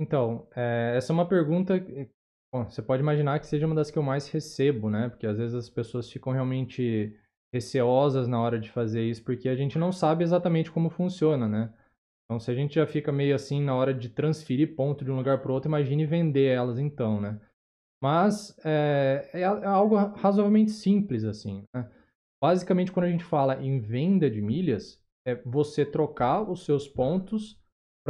Então, é, essa é uma pergunta. Bom, você pode imaginar que seja uma das que eu mais recebo, né? Porque às vezes as pessoas ficam realmente receosas na hora de fazer isso, porque a gente não sabe exatamente como funciona, né? Então, se a gente já fica meio assim na hora de transferir ponto de um lugar para outro, imagine vender elas então, né? Mas é, é, é algo razoavelmente simples, assim. Né? Basicamente, quando a gente fala em venda de milhas, é você trocar os seus pontos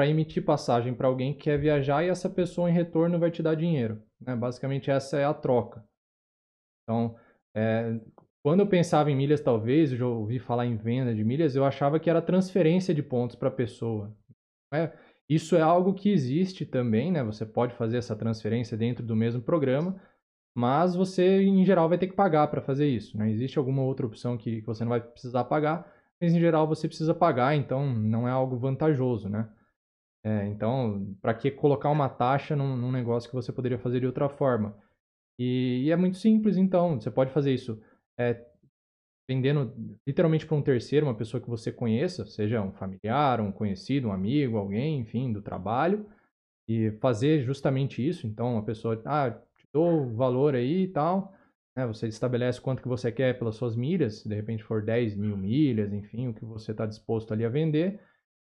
para emitir passagem para alguém que quer viajar e essa pessoa em retorno vai te dar dinheiro. Né? Basicamente, essa é a troca. Então, é, quando eu pensava em milhas, talvez, eu já ouvi falar em venda de milhas, eu achava que era transferência de pontos para a pessoa. É, isso é algo que existe também, né? Você pode fazer essa transferência dentro do mesmo programa, mas você, em geral, vai ter que pagar para fazer isso. Né? Existe alguma outra opção que, que você não vai precisar pagar, mas em geral você precisa pagar, então não é algo vantajoso, né? É, então, para que colocar uma taxa num, num, negócio que você poderia fazer de outra forma? E, e é muito simples, então. Você pode fazer isso é, vendendo literalmente para um terceiro, uma pessoa que você conheça, seja um familiar, um conhecido, um amigo, alguém, enfim, do trabalho, e fazer justamente isso. Então, a pessoa, ah, te dou o valor aí e tal, né, você estabelece quanto que você quer pelas suas milhas, se de repente for 10 mil milhas, enfim, o que você está disposto ali a vender,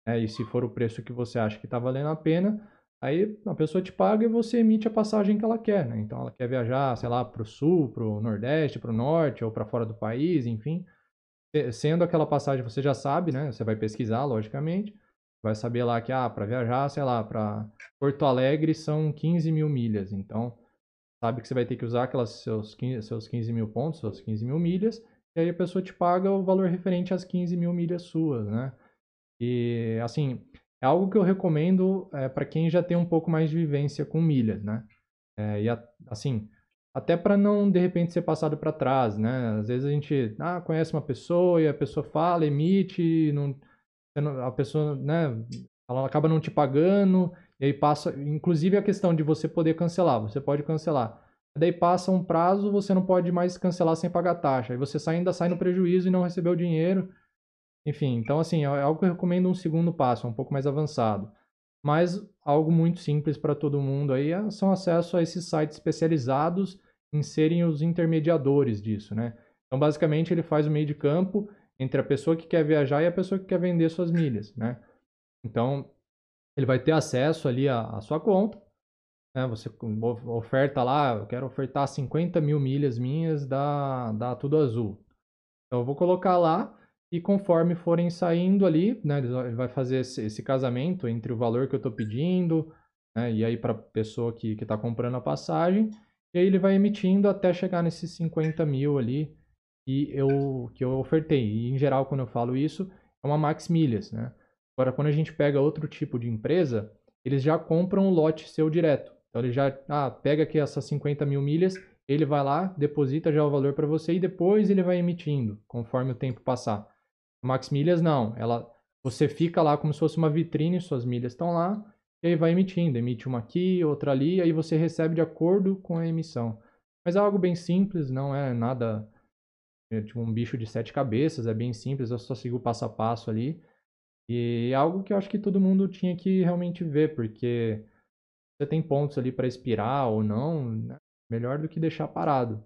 né, e se for o preço que você acha que está valendo a pena, Aí a pessoa te paga e você emite a passagem que ela quer, né? Então ela quer viajar, sei lá, para o sul, para o nordeste, para o norte ou para fora do país, enfim. Sendo aquela passagem, você já sabe, né? Você vai pesquisar, logicamente. Vai saber lá que, ah, para viajar, sei lá, para Porto Alegre são 15 mil milhas. Então, sabe que você vai ter que usar aquelas seus 15, seus 15 mil pontos, suas 15 mil milhas. E aí a pessoa te paga o valor referente às 15 mil milhas suas, né? E, assim, é algo que eu recomendo é, para quem já tem um pouco mais de vivência com milhas, né? É, e a, assim, até para não de repente ser passado para trás, né? Às vezes a gente ah, conhece uma pessoa e a pessoa fala, emite, não, a pessoa, né? Ela acaba não te pagando e aí passa, inclusive a questão de você poder cancelar, você pode cancelar. Daí passa um prazo, você não pode mais cancelar sem pagar taxa. Aí você ainda sai no prejuízo e não recebeu o dinheiro. Enfim, então assim, é algo que eu recomendo um segundo passo, um pouco mais avançado. Mas algo muito simples para todo mundo aí é, são acesso a esses sites especializados em serem os intermediadores disso, né? Então, basicamente, ele faz o meio de campo entre a pessoa que quer viajar e a pessoa que quer vender suas milhas, né? Então, ele vai ter acesso ali à, à sua conta, né? Você oferta lá, eu quero ofertar 50 mil milhas minhas da, da Tudo Azul. Então, eu vou colocar lá e conforme forem saindo ali, né, ele vai fazer esse, esse casamento entre o valor que eu estou pedindo, né, e aí para a pessoa que está comprando a passagem, e aí ele vai emitindo até chegar nesses 50 mil ali que eu, que eu ofertei. E em geral, quando eu falo isso, é uma max milhas, né? Agora, quando a gente pega outro tipo de empresa, eles já compram o lote seu direto. Então, ele já ah, pega aqui essas 50 mil milhas, ele vai lá, deposita já o valor para você e depois ele vai emitindo, conforme o tempo passar. Max Milhas não, ela você fica lá como se fosse uma vitrine, suas milhas estão lá, e aí vai emitindo, emite uma aqui, outra ali, aí você recebe de acordo com a emissão. Mas é algo bem simples, não é nada é tipo um bicho de sete cabeças, é bem simples, eu só sigo passo a passo ali. E é algo que eu acho que todo mundo tinha que realmente ver, porque você tem pontos ali para expirar ou não, né? melhor do que deixar parado.